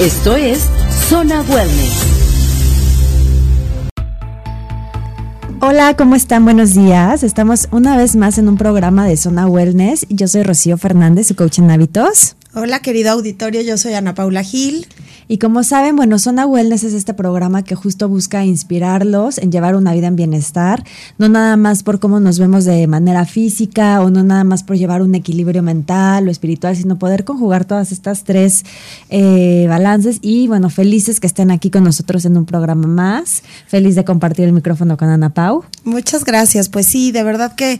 Esto es Zona Wellness. Hola, ¿cómo están? Buenos días. Estamos una vez más en un programa de Zona Wellness. Yo soy Rocío Fernández, su coach en hábitos. Hola, querido auditorio, yo soy Ana Paula Gil. Y como saben, bueno, Zona Wellness es este programa que justo busca inspirarlos en llevar una vida en bienestar, no nada más por cómo nos vemos de manera física o no nada más por llevar un equilibrio mental o espiritual, sino poder conjugar todas estas tres eh, balances. Y bueno, felices que estén aquí con nosotros en un programa más. Feliz de compartir el micrófono con Ana Pau. Muchas gracias. Pues sí, de verdad que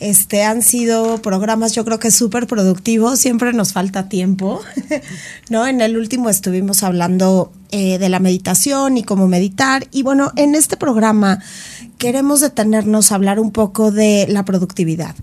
este, han sido programas yo creo que súper productivos, siempre nos falta tiempo, ¿no? En el último estuvimos hablando eh, de la meditación y cómo meditar y bueno, en este programa queremos detenernos a hablar un poco de la productividad.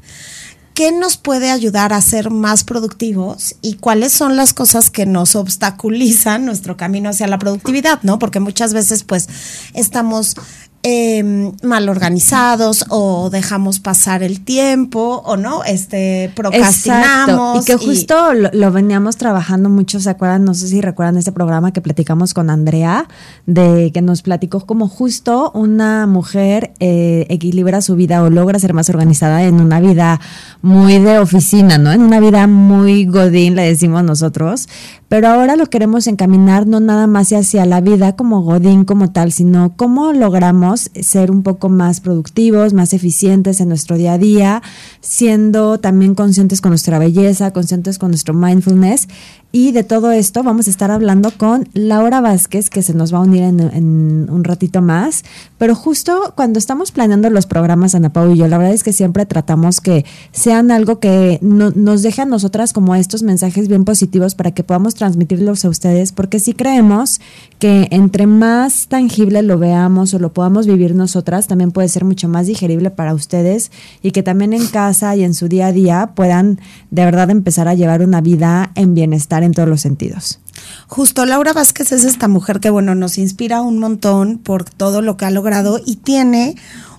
¿Qué nos puede ayudar a ser más productivos y cuáles son las cosas que nos obstaculizan nuestro camino hacia la productividad, ¿no? Porque muchas veces pues estamos eh, mal organizados o dejamos pasar el tiempo o no, este, procrastinamos. Y que justo lo, veníamos trabajando mucho, ¿se acuerdan? No sé si recuerdan ese programa que platicamos con Andrea, de que nos platicó como justo una mujer eh, equilibra su vida o logra ser más organizada en una vida muy de oficina, ¿no? En una vida muy godín, le decimos nosotros, pero ahora lo queremos encaminar no nada más hacia la vida como godín como tal, sino cómo logramos ser un poco más productivos, más eficientes en nuestro día a día, siendo también conscientes con nuestra belleza, conscientes con nuestro mindfulness y de todo esto vamos a estar hablando con Laura Vázquez, que se nos va a unir en, un ratito más. Pero justo cuando estamos planeando los programas, Ana Pau y yo, la verdad es que siempre tratamos que sean algo que nos deje a nosotras como estos mensajes bien positivos para que podamos transmitirlos a ustedes, porque si creemos que entre más tangible lo veamos o lo podamos vivir nosotras, también puede ser mucho más digerible para ustedes y que también en casa y en su día a día puedan de verdad empezar a llevar una vida en bienestar en todos los sentidos. Justo Laura Vázquez es esta mujer que, bueno, nos inspira un montón por todo lo que ha logrado y tiene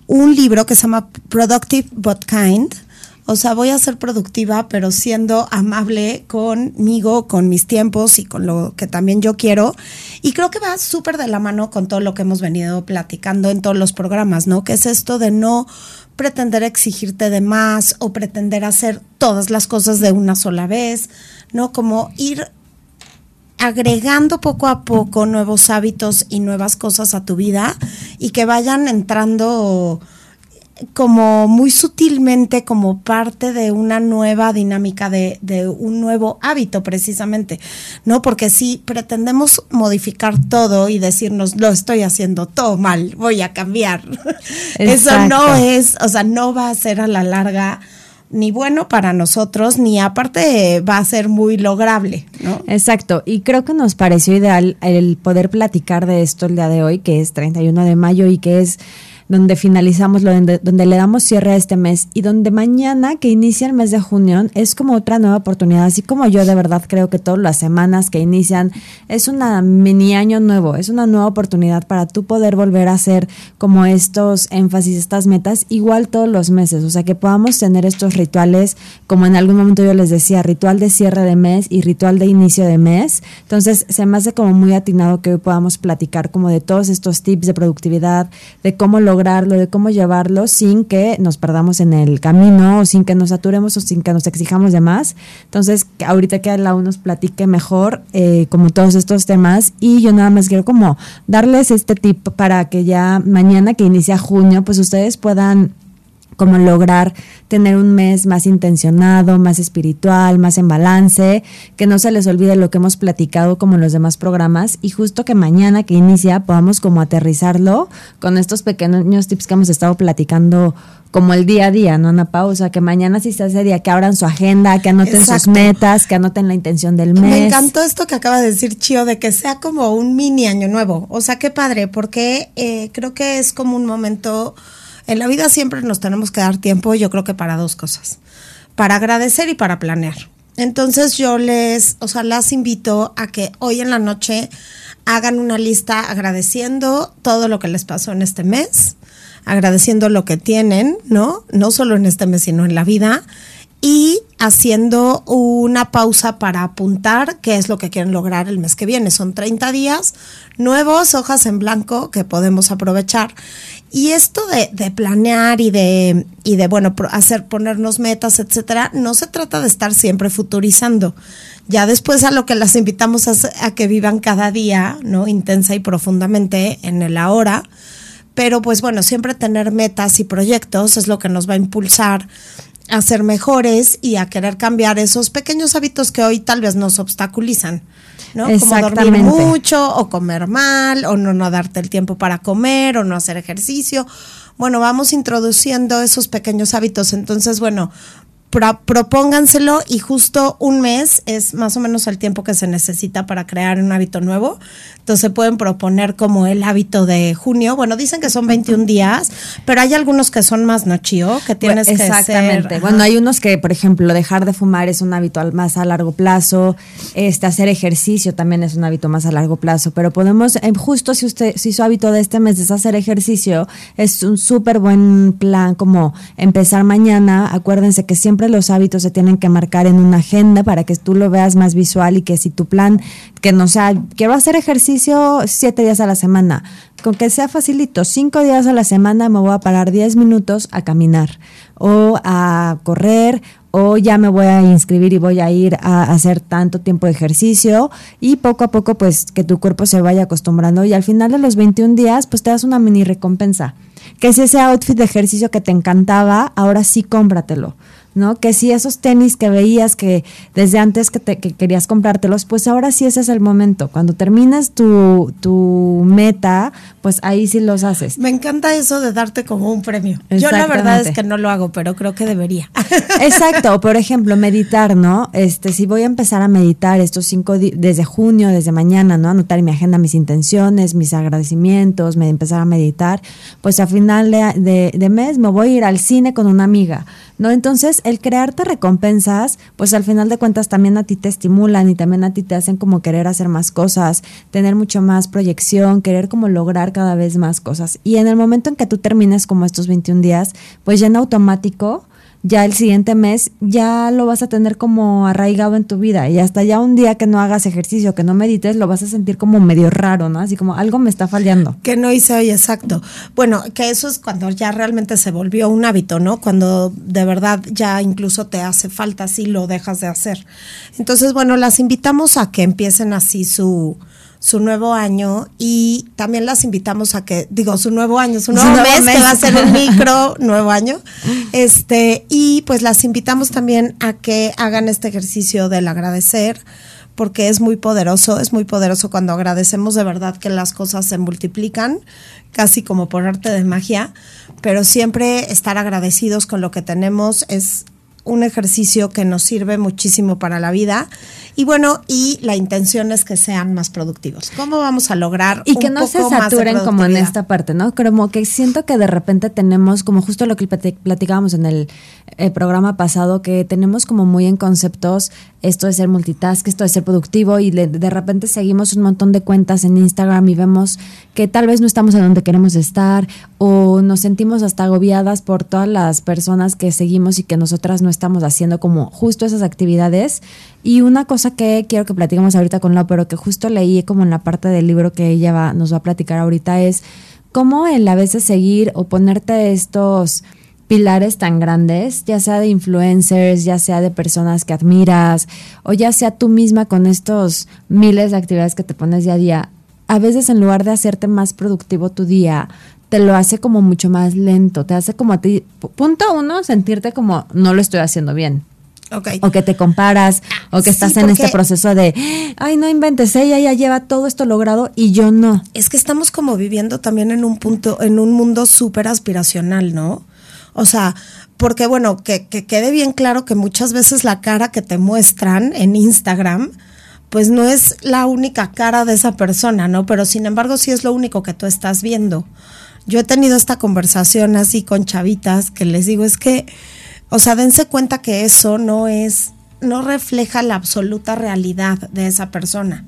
un libro que se llama Productive But Kind. O sea, voy a ser productiva, pero siendo amable conmigo, con mis tiempos y con lo que también yo quiero. Y creo que va súper de la mano con todo lo que hemos venido platicando en todos los programas, ¿no? Que es esto de no pretender exigirte de más o pretender hacer todas las cosas de una sola vez, ¿no? Como ir agregando poco a poco nuevos hábitos y nuevas cosas a tu vida y que vayan entrando como muy sutilmente como parte de una nueva dinámica de, de, un nuevo hábito precisamente, ¿no? Porque si pretendemos modificar todo y decirnos lo estoy haciendo todo mal, voy a cambiar, eso no es, o sea, no va a ser a la larga ni bueno para nosotros, ni aparte va a ser muy lograble, ¿no? Exacto, y creo que nos pareció ideal el poder platicar de esto el día de hoy, que es 31 de mayo y que es donde finalizamos, donde, donde le damos cierre a este mes y donde mañana que inicia el mes de junio es como otra nueva oportunidad, así como yo de verdad creo que todas las semanas que inician es una mini año nuevo, es una nueva oportunidad para tú poder volver a hacer como estos énfasis, estas metas, igual todos los meses, o sea que podamos tener estos rituales, como en algún momento yo les decía, ritual de cierre de mes y ritual de inicio de mes, entonces se me hace como muy atinado que hoy podamos platicar como de todos estos tips de productividad, de cómo lograr lograrlo, de cómo llevarlo sin que nos perdamos en el camino o sin que nos saturemos o sin que nos exijamos de más. Entonces, ahorita que la nos platique mejor eh, como todos estos temas y yo nada más quiero como darles este tip para que ya mañana que inicia junio, pues ustedes puedan como lograr tener un mes más intencionado, más espiritual, más en balance, que no se les olvide lo que hemos platicado como en los demás programas y justo que mañana que inicia podamos como aterrizarlo con estos pequeños tips que hemos estado platicando como el día a día, ¿no, Ana Pausa? Que mañana si se hace día, que abran su agenda, que anoten sus metas, que anoten la intención del mes. Me encantó esto que acaba de decir Chio, de que sea como un mini año nuevo. O sea, qué padre, porque eh, creo que es como un momento en la vida siempre nos tenemos que dar tiempo, yo creo que para dos cosas, para agradecer y para planear. Entonces yo les, o sea, las invito a que hoy en la noche hagan una lista agradeciendo todo lo que les pasó en este mes, agradeciendo lo que tienen, ¿no? No solo en este mes, sino en la vida y haciendo una pausa para apuntar qué es lo que quieren lograr el mes que viene. Son 30 días nuevos, hojas en blanco que podemos aprovechar. Y esto de, planear y de, y de, bueno, hacer, ponernos metas, etcétera, no se trata de estar siempre futurizando. Ya después a lo que las invitamos a, a que vivan cada día, ¿no? Intensa y profundamente en el ahora pero pues bueno, siempre tener metas y proyectos es lo que nos va a impulsar a ser mejores y a querer cambiar esos pequeños hábitos que hoy tal vez nos obstaculizan. ¿no? Como dormir mucho o comer mal o no, no darte el tiempo para comer o no hacer ejercicio. Bueno, vamos introduciendo esos pequeños hábitos. Entonces, bueno, propónganselo y justo un mes es más o menos el tiempo que se necesita para crear un hábito nuevo. Entonces pueden proponer como el hábito de junio. Bueno, dicen que son 21 días, pero hay algunos que son más, ¿no, Que tienes Exactamente. que Bueno, hay unos que, por ejemplo, dejar de fumar es un hábito más a largo plazo. Este, hacer ejercicio también es un hábito más a largo plazo. Pero podemos, eh, justo si usted, si su hábito de este mes es hacer ejercicio, es un súper buen plan como empezar mañana. Acuérdense que siempre los hábitos se tienen que marcar en una agenda para que tú lo veas más visual y que si tu plan, que no sea, quiero hacer ejercicio siete días a la semana, con que sea facilito, cinco días a la semana me voy a parar diez minutos a caminar o a correr o ya me voy a inscribir y voy a ir a hacer tanto tiempo de ejercicio y poco a poco pues que tu cuerpo se vaya acostumbrando y al final de los 21 días pues te das una mini recompensa. Que si ese outfit de ejercicio que te encantaba, ahora sí cómpratelo. ¿No? Que si esos tenis que veías que desde antes que, te, que querías comprártelos, pues ahora sí ese es el momento. Cuando terminas tu, tu meta, pues ahí sí los haces. Me encanta eso de darte como un premio. Yo la verdad es que no lo hago, pero creo que debería. Exacto, por ejemplo, meditar, ¿no? Este, si voy a empezar a meditar estos cinco desde junio, desde mañana, ¿no? Anotar en mi agenda mis intenciones, mis agradecimientos, me empezar a meditar, pues a final de, de mes me voy a ir al cine con una amiga ¿no? Entonces, el crearte recompensas, pues al final de cuentas también a ti te estimulan y también a ti te hacen como querer hacer más cosas, tener mucho más proyección, querer como lograr cada vez más cosas. Y en el momento en que tú termines como estos 21 días, pues ya en automático ya el siguiente mes ya lo vas a tener como arraigado en tu vida y hasta ya un día que no hagas ejercicio, que no medites, lo vas a sentir como medio raro, ¿no? Así como algo me está fallando. Que no hice hoy, exacto. Bueno, que eso es cuando ya realmente se volvió un hábito, ¿no? Cuando de verdad ya incluso te hace falta si lo dejas de hacer. Entonces, bueno, las invitamos a que empiecen así su su nuevo año y también las invitamos a que, digo, su nuevo año, su nuevo, mes, que va a ser un micro nuevo año. Este, y pues las invitamos también a que hagan este ejercicio del agradecer porque es muy poderoso, es muy poderoso cuando agradecemos de verdad que las cosas se multiplican, casi como por arte de magia, pero siempre estar agradecidos con lo que tenemos es un ejercicio que nos sirve muchísimo para la vida. Y bueno, y la intención es que sean más productivos. ¿Cómo vamos a lograr y que no se saturen como en esta parte, ¿no? Como que siento que de repente tenemos como justo lo que platicábamos en el, el programa pasado que tenemos como muy en conceptos esto de ser multitask, esto de ser productivo y de, repente seguimos un montón de cuentas en Instagram y vemos que tal vez no estamos en donde queremos estar o nos sentimos hasta agobiadas por todas las personas que seguimos y que nosotras no estamos haciendo como justo esas actividades. Y una cosa que quiero que platicemos ahorita con Lau, pero que justo leí como en la parte del libro que ella va, nos va a platicar ahorita es cómo el a veces seguir o ponerte estos pilares tan grandes, ya sea de influencers, ya sea de personas que admiras, o ya sea tú misma con estos miles de actividades que te pones día a día, a veces en lugar de hacerte más productivo tu día, te lo hace como mucho más lento, te hace como a ti, punto uno, sentirte como no lo estoy haciendo bien. Okay. O que te comparas, o que Sí, estás en este proceso de, ay, no inventes, ella ya lleva todo esto logrado y yo no. Es que estamos como viviendo también en un punto, en un mundo súper aspiracional, ¿no? O sea, porque bueno, que, que quede bien claro que muchas veces la cara que te muestran en Instagram, pues no es la única cara de esa persona, ¿no? Pero sin embargo sí es lo único que tú estás viendo. Yo he tenido esta conversación así con chavitas que les digo, es que, o sea, dense cuenta que eso no es, no refleja la absoluta realidad de esa persona.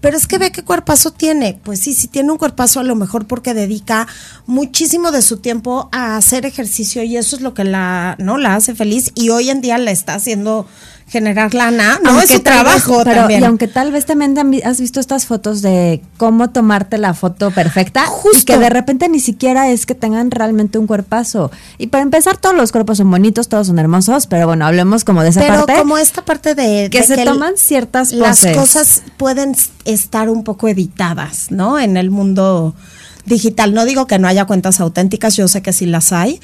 Pero es que ve qué cuerpazo tiene. Pues sí, sí tiene un cuerpazo a lo mejor porque dedica muchísimo de su tiempo a hacer ejercicio y eso es lo que la, ¿no? La hace feliz y hoy en día la está haciendo generar lana, no es su vez- trabajo pero- también. Y aunque tal vez también tam- has visto estas fotos de cómo tomarte la foto perfecta y Justo. que de repente ni siquiera es que tengan realmente un cuerpazo. Y para empezar, todos los cuerpos son bonitos, todos son hermosos, pero bueno, hablemos como de esa pero parte. como esta parte de que de se toman ciertas las poses. cosas pueden estar un poco editadas, ¿no? En el mundo digital. No digo que no haya cuentas auténticas, yo sé que sí las hay.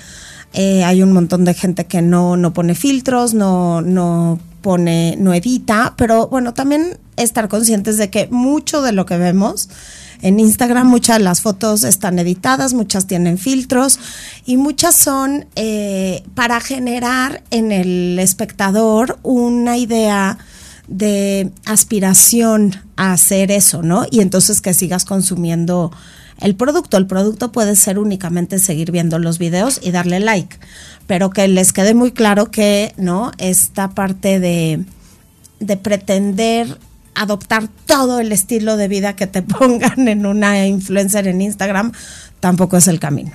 Eh, hay un montón de gente que no, no pone filtros, no, no pone, no edita, pero bueno, también estar conscientes de que mucho de lo que vemos en Instagram, muchas de las fotos están editadas, muchas tienen filtros y muchas son eh, para generar en el espectador una idea de aspiración a hacer eso, ¿no? Y entonces que sigas consumiendo el producto. El producto puede ser únicamente seguir viendo los videos y darle like, pero que les quede muy claro que, ¿no? Esta parte de, de pretender adoptar todo el estilo de vida que te pongan en una influencer en Instagram tampoco es el camino.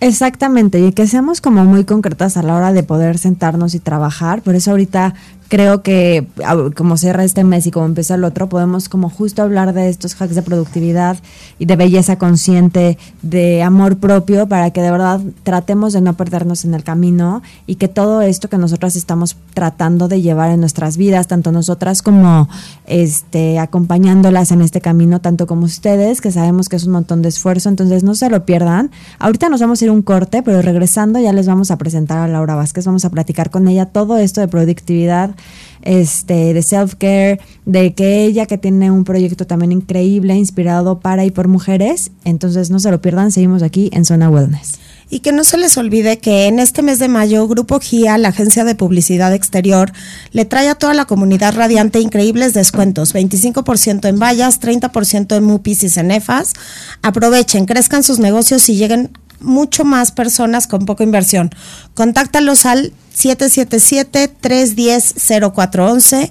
Exactamente, y que seamos como muy concretas a la hora de poder sentarnos y trabajar. Por eso ahorita creo que ah, como cierra este mes y como empieza el otro, podemos como justo hablar de estos hacks de productividad y de belleza consciente, de amor propio, para que de verdad tratemos de no perdernos en el camino y que todo esto que nosotras estamos tratando de llevar en nuestras vidas, tanto nosotras como este acompañándolas en este camino, tanto como ustedes, que sabemos que es un montón de esfuerzo, entonces no se lo pierdan. Ahorita nos vamos a ir un corte, pero regresando ya les vamos a presentar a Laura Vázquez, vamos a platicar con ella todo esto de productividad, este, de self-care, de que ella que tiene un proyecto también increíble, inspirado para y por mujeres, entonces no se lo pierdan, seguimos aquí en Zona Wellness. Y que no se les olvide que en este mes de mayo Grupo GIA, la agencia de publicidad exterior, le trae a toda la comunidad radiante increíbles descuentos, 25% en vallas, 30% en MUPIs y cenefas. Aprovechen, crezcan sus negocios y lleguen mucho más personas con poca inversión. Contáctalos al 777-310-0411.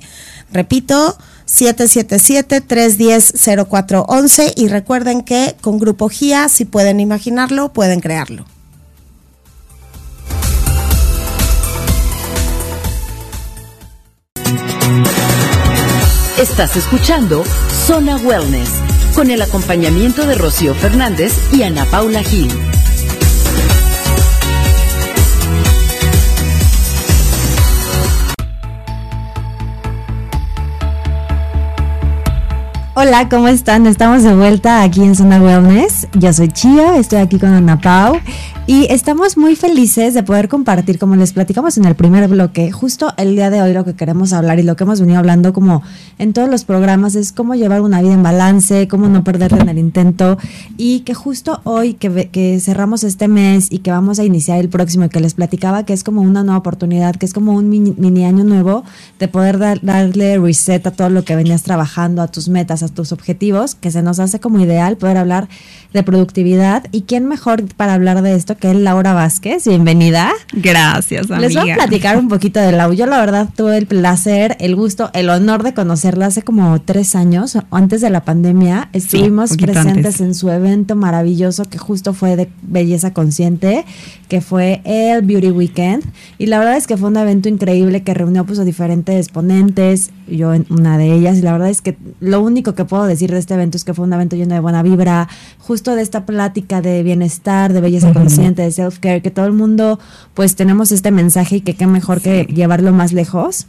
Repito, 777-310-0411 y recuerden que con Grupo GIA, si pueden imaginarlo, pueden crearlo. Estás escuchando Zona Wellness con el acompañamiento de Rocío Fernández y Ana Paula Gil. Hola, ¿cómo están? Estamos de vuelta aquí en Zona Wellness. Yo soy Chía, estoy aquí con Ana Pau y estamos muy felices de poder compartir, como les platicamos en el primer bloque, justo el día de hoy lo que queremos hablar y lo que hemos venido hablando como en todos los programas es cómo llevar una vida en balance, cómo no perderte en el intento y que justo hoy que, que cerramos este mes y que vamos a iniciar el próximo y que les platicaba que es como una nueva oportunidad, que es como un mini, mini año nuevo de poder dar- darle reset a todo lo que venías trabajando, a tus metas, a tus objetivos, que se nos hace como ideal poder hablar de productividad. ¿Y quién mejor para hablar de esto que Laura Vázquez? Bienvenida. Gracias, amiga. Les voy a platicar un poquito de Lau. Yo la verdad tuve el placer, el gusto, el honor de conocerla hace como tres años, antes de la pandemia. Estuvimos presentes antes. en su evento maravilloso que justo fue de belleza consciente, que fue el Beauty Weekend. Y la verdad es que fue un evento increíble que reunió pues a diferentes ponentes, yo en una de ellas. Y la verdad es que lo único que puedo decir de este evento es que fue un evento lleno de buena vibra, justo de esta plática de bienestar, de belleza consciente, de self-care, que todo el mundo pues tenemos este mensaje y que qué mejor que llevarlo más lejos.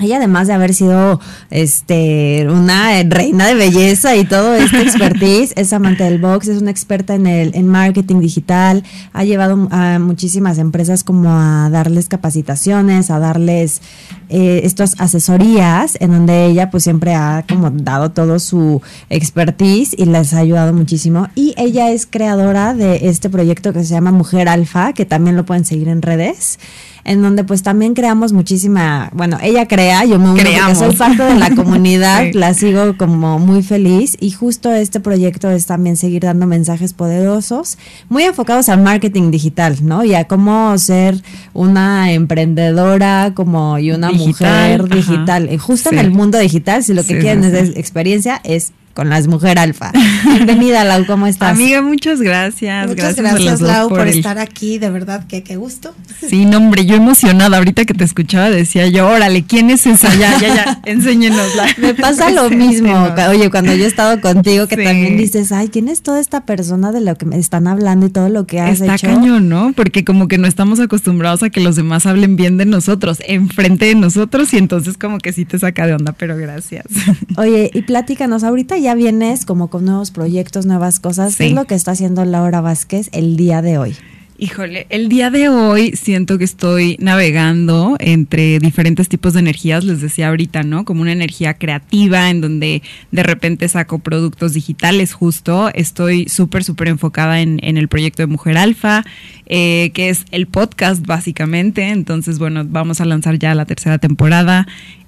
Ella además de haber sido este una reina de belleza y todo este expertise, es amante del box, es una experta en el en marketing digital, ha llevado a muchísimas empresas como a darles capacitaciones, a darles eh, estas asesorías en donde ella pues siempre ha como dado todo su expertise y les ha ayudado muchísimo. Y ella es creadora de este proyecto que se llama Mujer Alfa, que también lo pueden seguir en redes en donde pues también creamos muchísima, bueno, ella crea, yo me uno soy parte de la comunidad, la sigo como muy feliz y justo este proyecto es también seguir dando mensajes poderosos, muy enfocados al marketing digital, ¿no? Y a cómo ser una emprendedora como y una mujer digital, justo en el mundo digital, si lo que quieren es experiencia, es con las Mujer Alfa. Bienvenida, Lau, ¿cómo estás? Amiga, muchas gracias. Muchas gracias, Lau, por, estar aquí. De verdad, que qué gusto. Sí, no, hombre, yo emocionada. Ahorita que te escuchaba decía yo, órale, ¿quién es esa? Ya, ya, ya, enséñenosla. Me pasa lo mismo. Oye, cuando yo he estado contigo, que también dices, ay, ¿quién es toda esta persona de lo que me están hablando y todo lo que has Está hecho? Está cañón, ¿no? Porque como que no estamos acostumbrados a que los demás hablen bien de nosotros, enfrente de nosotros, y entonces como que sí te saca de onda, pero gracias. Oye, y platícanos, ahorita ya vienes como con nuevos proyectos, nuevas cosas. ¿Qué es lo que está haciendo Laura Vázquez el día de hoy? Híjole, el día de hoy siento que estoy navegando entre diferentes tipos de energías, les decía ahorita, ¿no? Como una energía creativa en donde de repente saco productos digitales justo. Estoy súper, súper enfocada en, en, el proyecto de Mujer Alfa, eh, que es el podcast básicamente. Entonces, bueno, vamos a lanzar ya la tercera temporada.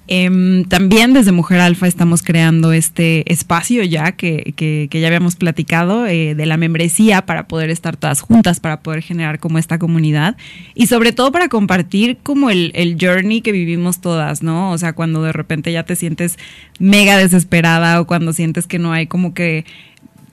Eh, también desde Mujer Alfa estamos creando este espacio ya que, que, que ya habíamos platicado eh, de la membresía para poder estar todas juntas, para poder generar como esta comunidad y sobre todo para compartir como el, el journey que vivimos todas, ¿no? O sea, cuando de repente ya te sientes mega desesperada o cuando sientes que no hay como que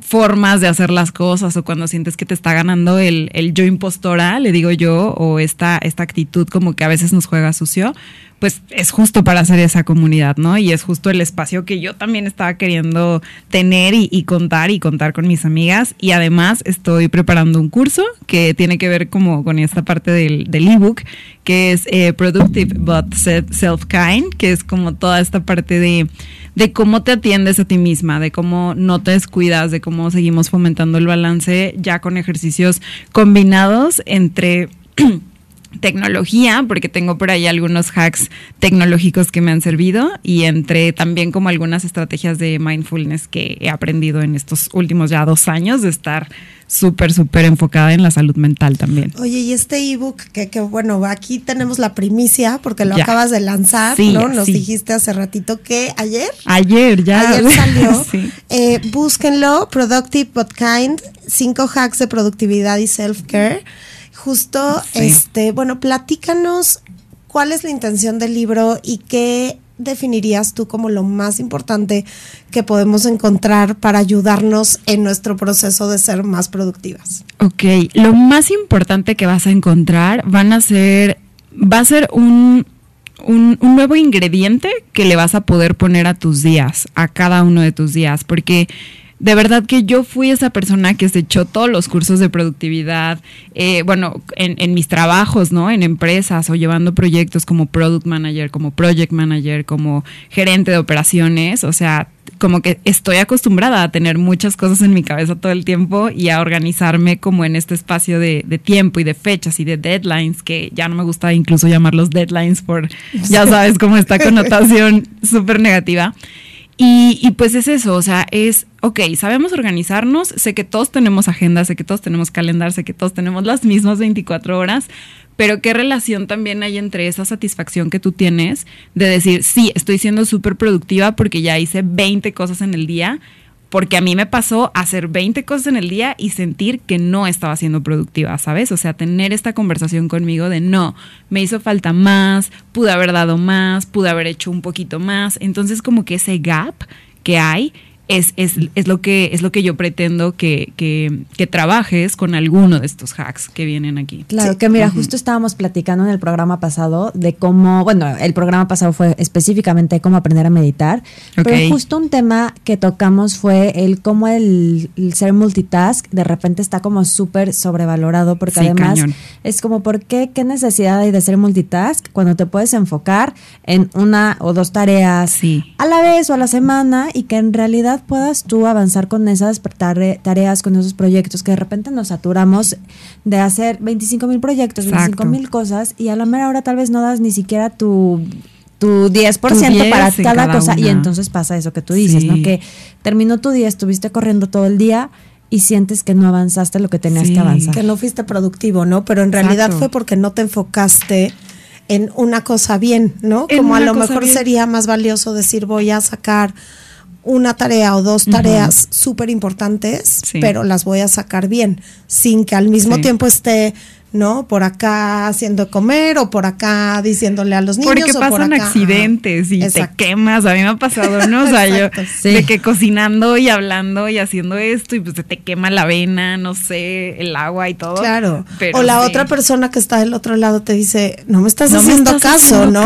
formas de hacer las cosas o cuando sientes que te está ganando el, el yo impostora, le digo yo, o esta, esta actitud como que a veces nos juega sucio, pues es justo para hacer esa comunidad, ¿no? Y es justo el espacio que yo también estaba queriendo tener y, contar y contar con mis amigas. Y además estoy preparando un curso que tiene que ver como con esta parte del, del ebook, que es eh, Productive But Self-Kind, que es como toda esta parte de, de cómo te atiendes a ti misma, de cómo no te descuidas, de cómo seguimos fomentando el balance ya con ejercicios combinados entre tecnología, porque tengo por ahí algunos hacks tecnológicos que me han servido y entre también como algunas estrategias de mindfulness que he aprendido en estos últimos ya dos años de estar súper, súper enfocada en la salud mental también. Oye, y este ebook, que, que bueno, aquí tenemos la primicia porque lo ya. acabas de lanzar, sí, ¿no? Nos sí. dijiste hace ratito que ayer. Ayer, ya. Ayer salió. sí. eh, búsquenlo, Productive But Kind, cinco hacks de productividad y self-care. Justo, sí. este, bueno, platícanos cuál es la intención del libro y qué definirías tú como lo más importante que podemos encontrar para ayudarnos en nuestro proceso de ser más productivas? Ok, lo más importante que vas a encontrar van a ser, va a ser un, un, un, nuevo ingrediente que le vas a poder poner a tus días, a cada uno de tus días, porque de verdad que yo fui esa persona que se echó todos los cursos de productividad, eh, bueno, en, en, mis trabajos, ¿no? En empresas o llevando proyectos como product manager, como project manager, como gerente de operaciones, o sea, como que estoy acostumbrada a tener muchas cosas en mi cabeza todo el tiempo y a organizarme como en este espacio de, de tiempo y de fechas y de deadlines, que ya no me gusta incluso llamarlos deadlines por, ya sabes, como esta connotación súper negativa. Y, pues es eso, o sea, es, ok, sabemos organizarnos, sé que todos tenemos agenda, sé que todos tenemos calendario, sé que todos tenemos las mismas 24 horas, pero qué relación también hay entre esa satisfacción que tú tienes de decir, sí, estoy siendo súper productiva porque ya hice 20 cosas en el día, porque a mí me pasó hacer 20 cosas en el día y sentir que no estaba siendo productiva, ¿sabes? O sea, tener esta conversación conmigo de no, me hizo falta más, pude haber dado más, pude haber hecho un poquito más. Entonces, como que ese gap que hay es, es, es, lo que, es lo que yo pretendo que, que, que, trabajes con alguno de estos hacks que vienen aquí. Claro, que mira, justo estábamos platicando en el programa pasado de cómo, bueno, el programa pasado fue específicamente cómo aprender a meditar, pero justo un tema que tocamos fue el cómo el, ser multitask de repente está como súper sobrevalorado, porque además es como, ¿por qué? ¿Qué necesidad hay de ser multitask cuando te puedes enfocar en una o dos tareas a la vez o a la semana y que en realidad puedas tú avanzar con esas tareas, con esos proyectos, que de repente nos saturamos de hacer 25 mil proyectos, 25 mil cosas, y a la mera hora tal vez no das ni siquiera tu tu 10%, para cada, cosa. Y entonces pasa eso que tú dices, ¿no? Que terminó tu día, estuviste corriendo todo el día y sientes que no avanzaste lo que tenías que avanzar. Que no fuiste productivo, ¿no? Pero en realidad fue porque no te enfocaste en una cosa bien, ¿no? Como a lo mejor sería más valioso decir voy a sacar una tarea o dos tareas súper importantes, pero las voy a sacar bien, sin que al mismo tiempo esté ¿no? Por acá haciendo comer o por acá diciéndole a los niños. Porque pasan accidentes y te quemas. A mí me ha pasado, ¿no? O sea, yo de que cocinando y hablando y haciendo esto y pues se te quema la avena, no sé, el agua y todo. Claro. o la otra persona que está del otro lado te dice, no me estás haciendo caso, ¿no?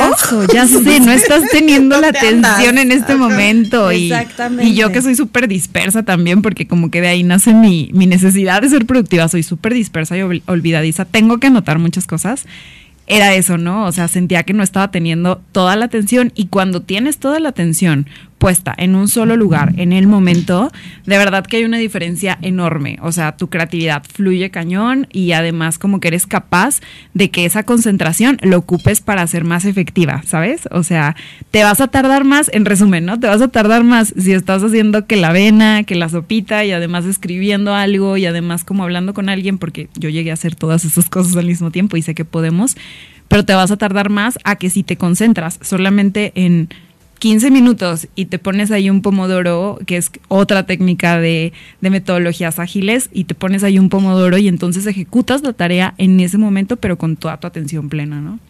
Ya sé, no estás teniendo la atención en este momento. Y, Exactamente. Y yo que soy súper dispersa también, porque como que de ahí nace mi, mi necesidad de ser productiva. Soy súper dispersa y olvidadiza tengo que anotar muchas cosas, era eso, ¿no? O sea, sentía que no estaba teniendo toda la atención y cuando tienes toda la atención en un solo lugar, en el momento, de verdad que hay una diferencia enorme. O sea, tu creatividad fluye cañón y además como que eres capaz de que esa concentración lo ocupes para ser más efectiva, ¿sabes? O sea, te vas a tardar más, en resumen, ¿no? Te vas a tardar más si estás haciendo que la avena, que la sopita y además escribiendo algo y además como hablando con alguien, porque yo llegué a hacer todas esas cosas al mismo tiempo y sé que podemos, pero te vas a tardar más a que si te concentras solamente en 15 minutos y te pones ahí un pomodoro, que es otra técnica de, metodologías ágiles, y te pones ahí un pomodoro y entonces ejecutas la tarea en ese momento, pero con toda tu atención plena, ¿no?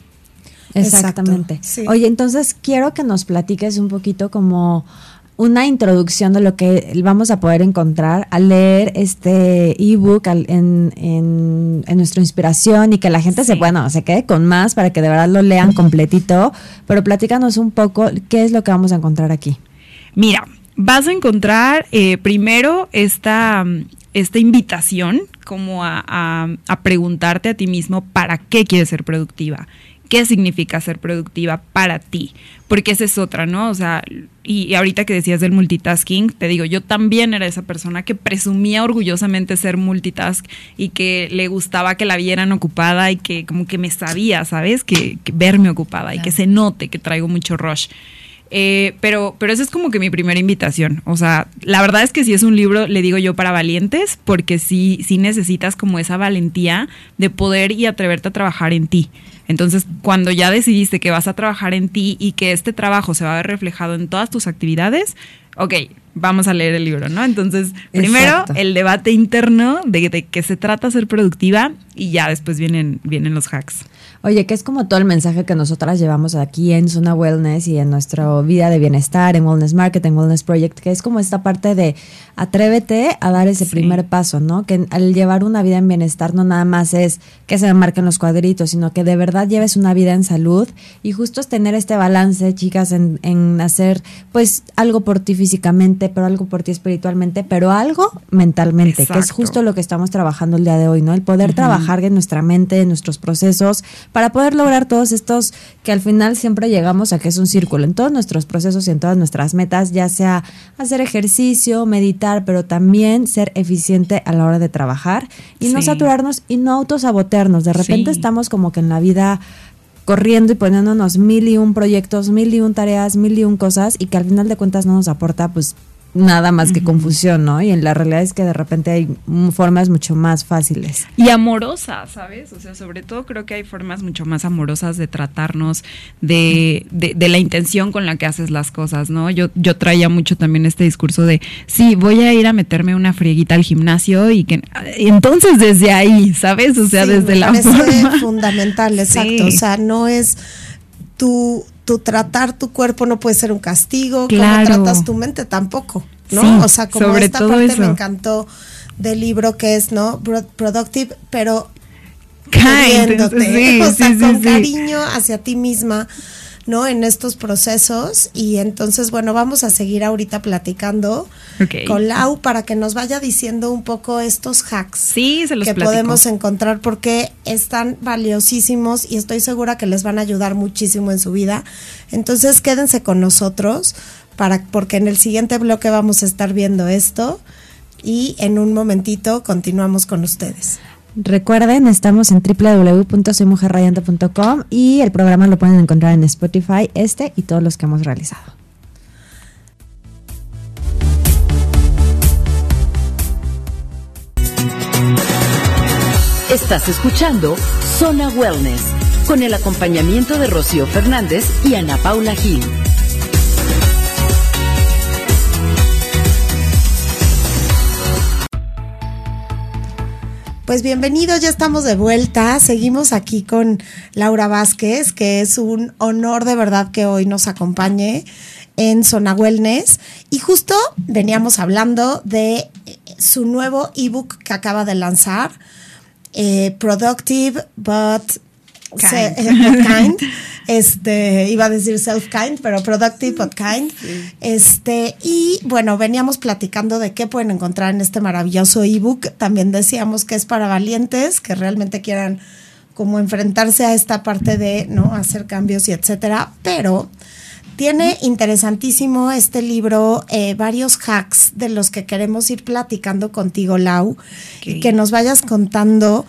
Exactamente. Oye, entonces quiero que nos platiques un poquito como una introducción de lo que vamos a poder encontrar al leer este ebook en, en, nuestra inspiración y que la gente se, bueno, se quede con más para que de verdad lo lean completito, pero platícanos un poco qué es lo que vamos a encontrar aquí. Mira, vas a encontrar eh, primero esta, esta invitación como a, a preguntarte a ti mismo para qué quieres ser productiva qué significa ser productiva para ti, porque esa es otra, ¿no? O sea, y, ahorita que decías del multitasking, te digo, yo también era esa persona que presumía orgullosamente ser multitask y que le gustaba que la vieran ocupada y que como que me sabía, ¿sabes? Que, verme ocupada y que se note que traigo mucho rush. Eh, pero, pero esa es como que mi primera invitación. O sea, la verdad es que si es un libro, le digo yo, para valientes, porque sí, sí necesitas como esa valentía de poder y atreverte a trabajar en ti. Entonces, cuando ya decidiste que vas a trabajar en ti y que este trabajo se va a ver reflejado en todas tus actividades, ok, vamos a leer el libro, ¿no? Entonces, primero el debate interno de, de qué se trata ser productiva y ya después vienen, vienen los hacks. Oye, que es como todo el mensaje que nosotras llevamos aquí en Zona Wellness y en nuestra vida de bienestar, en Wellness Market, en Wellness Project, que es como esta parte de atrévete a dar ese primer paso, ¿no? Que al llevar una vida en bienestar no nada más es que se marquen los cuadritos, sino que de verdad lleves una vida en salud y justo es tener este balance, chicas, en, en hacer pues algo por ti físicamente, pero algo por ti espiritualmente, pero algo mentalmente, que es justo lo que estamos trabajando el día de hoy, ¿no? El poder trabajar en nuestra mente, en nuestros procesos, para poder lograr todos estos que al final siempre llegamos a que es un círculo en todos nuestros procesos y en todas nuestras metas, ya sea hacer ejercicio, meditar, pero también ser eficiente a la hora de trabajar y no saturarnos y no autosabotearnos. De repente estamos como que en la vida corriendo y poniéndonos mil y un proyectos, mil y un tareas, mil y un cosas y que al final de cuentas no nos aporta pues nada más que confusión, ¿no? Y en la realidad es que de repente hay formas mucho más fáciles. Y amorosas, ¿sabes? O sea, sobre todo creo que hay formas mucho más amorosas de tratarnos, de, de, la intención con la que haces las cosas, ¿no? Yo, yo traía mucho también este discurso de, sí, voy a ir a meterme una frieguita al gimnasio y que... Entonces desde ahí, ¿sabes? O sea, desde la forma... fundamental, exacto. O sea, no es tu tu tratar tu cuerpo no puede ser un castigo, como tratas tu mente tampoco. ¿no? Sí, o sea, como sobre esta todo parte eso. me encantó del libro que es, ¿no? Pro- Productive, pero Kind, sí, o sea, sí, con cariño hacia ti misma, ¿no? En estos procesos. Y entonces, bueno, vamos a seguir ahorita platicando con Lau para que nos vaya diciendo un poco estos hacks Sí, se los que platico. podemos encontrar porque están valiosísimos y estoy segura que les van a ayudar muchísimo en su vida. Entonces quédense con nosotros para porque en el siguiente bloque vamos a estar viendo esto y en un momentito continuamos con ustedes. Recuerden, estamos en www.soymujerradiante.com y el programa lo pueden encontrar en Spotify, este y todos los que hemos realizado. Estás escuchando Zona Wellness con el acompañamiento de Rocío Fernández y Ana Paula Gil. Pues bienvenidos, ya estamos de vuelta. Seguimos aquí con Laura Vázquez, que es un honor de verdad que hoy nos acompañe en Zona Wellness. Y justo veníamos hablando de su nuevo ebook que acaba de lanzar, eh, Productive but Kind. eh, kind. Este, iba a decir self-kind, pero productive but kind. Este, y bueno, veníamos platicando de qué pueden encontrar en este maravilloso ebook. También decíamos que es para valientes que realmente quieran como enfrentarse a esta parte de, ¿no? Hacer cambios y etcétera. Pero tiene interesantísimo este libro, eh, varios hacks de los que queremos ir platicando contigo, Lau, y que nos vayas contando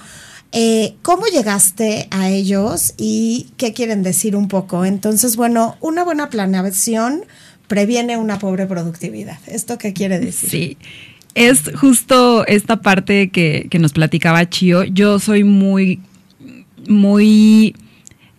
eh, cómo llegaste a ellos y qué quieren decir un poco. Entonces, bueno, una buena planeación previene una pobre productividad. ¿Esto qué quiere decir? Sí. Es justo esta parte que, que nos platicaba Chio. Yo soy muy, muy.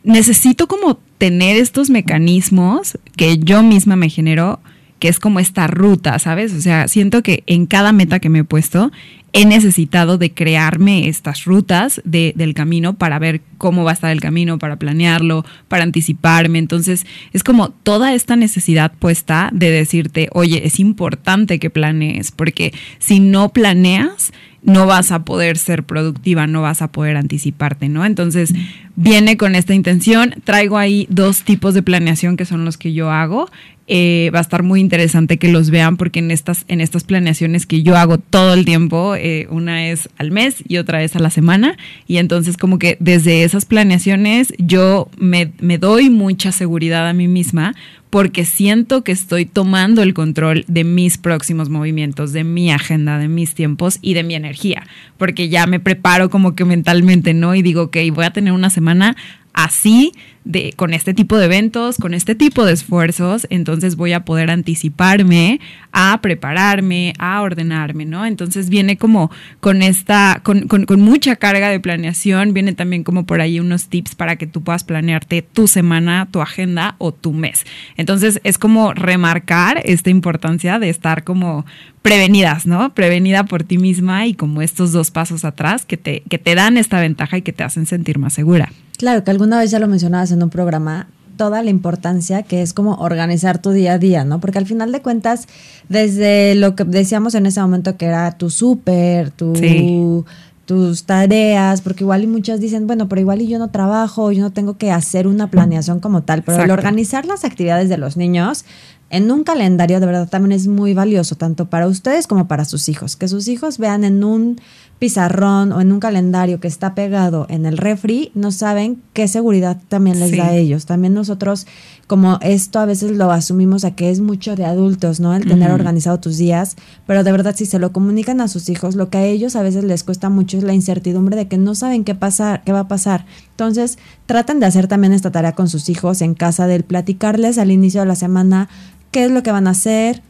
Necesito como tener estos mecanismos que yo misma me genero, que es como esta ruta, ¿sabes? O sea, siento que en cada meta que me he puesto, he necesitado de crearme estas rutas de- del camino para ver cómo va a estar el camino, para planearlo, para anticiparme. Entonces, es como toda esta necesidad puesta de decirte, oye, es importante que planees, porque si no planeas, no vas a poder ser productiva, no vas a poder anticiparte, ¿no? Entonces, viene con esta intención. Traigo ahí dos tipos de planeación que son los que yo hago. Eh, va a estar muy interesante que los vean porque en estas, en estas planeaciones que yo hago todo el tiempo, eh, una es al mes y otra es a la semana. Y entonces como que desde esas planeaciones yo me, me doy mucha seguridad a mí misma porque siento que estoy tomando el control de mis próximos movimientos, de mi agenda, de mis tiempos y de mi energía, porque ya me preparo como que mentalmente, ¿no? Y digo, ok, voy a tener una semana así, de, con este tipo de eventos, con este tipo de esfuerzos, entonces voy a poder anticiparme a prepararme, a ordenarme, ¿no? Entonces viene como con esta, con, con, con mucha carga de planeación, viene también como por ahí unos tips para que tú puedas planearte tu semana, tu agenda o tu mes. Entonces es como remarcar esta importancia de estar como prevenidas, ¿no? Prevenida por ti misma y como estos dos pasos atrás que te, que te dan esta ventaja y que te hacen sentir más segura. Claro, que alguna vez ya lo mencionabas en un programa, toda la importancia que es como organizar tu día a día, ¿no? Porque al final de cuentas, desde lo que decíamos en ese momento que era tu súper, tu... Sí. tus tareas, porque igual y muchas dicen, bueno, pero igual y yo no trabajo, yo no tengo que hacer una planeación como tal, pero el organizar las actividades de los niños en un calendario de verdad también es muy valioso, tanto para ustedes como para sus hijos, que sus hijos vean en un pizarrón o en un calendario que está pegado en el refri, no saben qué seguridad también les Sí. da a ellos. También nosotros, como esto a veces lo asumimos a que es mucho de adultos, ¿no? El tener organizado tus días, pero de verdad si se lo comunican a sus hijos, lo que a ellos a veces les cuesta mucho es la incertidumbre de que no saben qué pasar, qué va a pasar. Entonces, traten de hacer también esta tarea con sus hijos en casa, del platicarles al inicio de la semana qué es lo que van a hacer,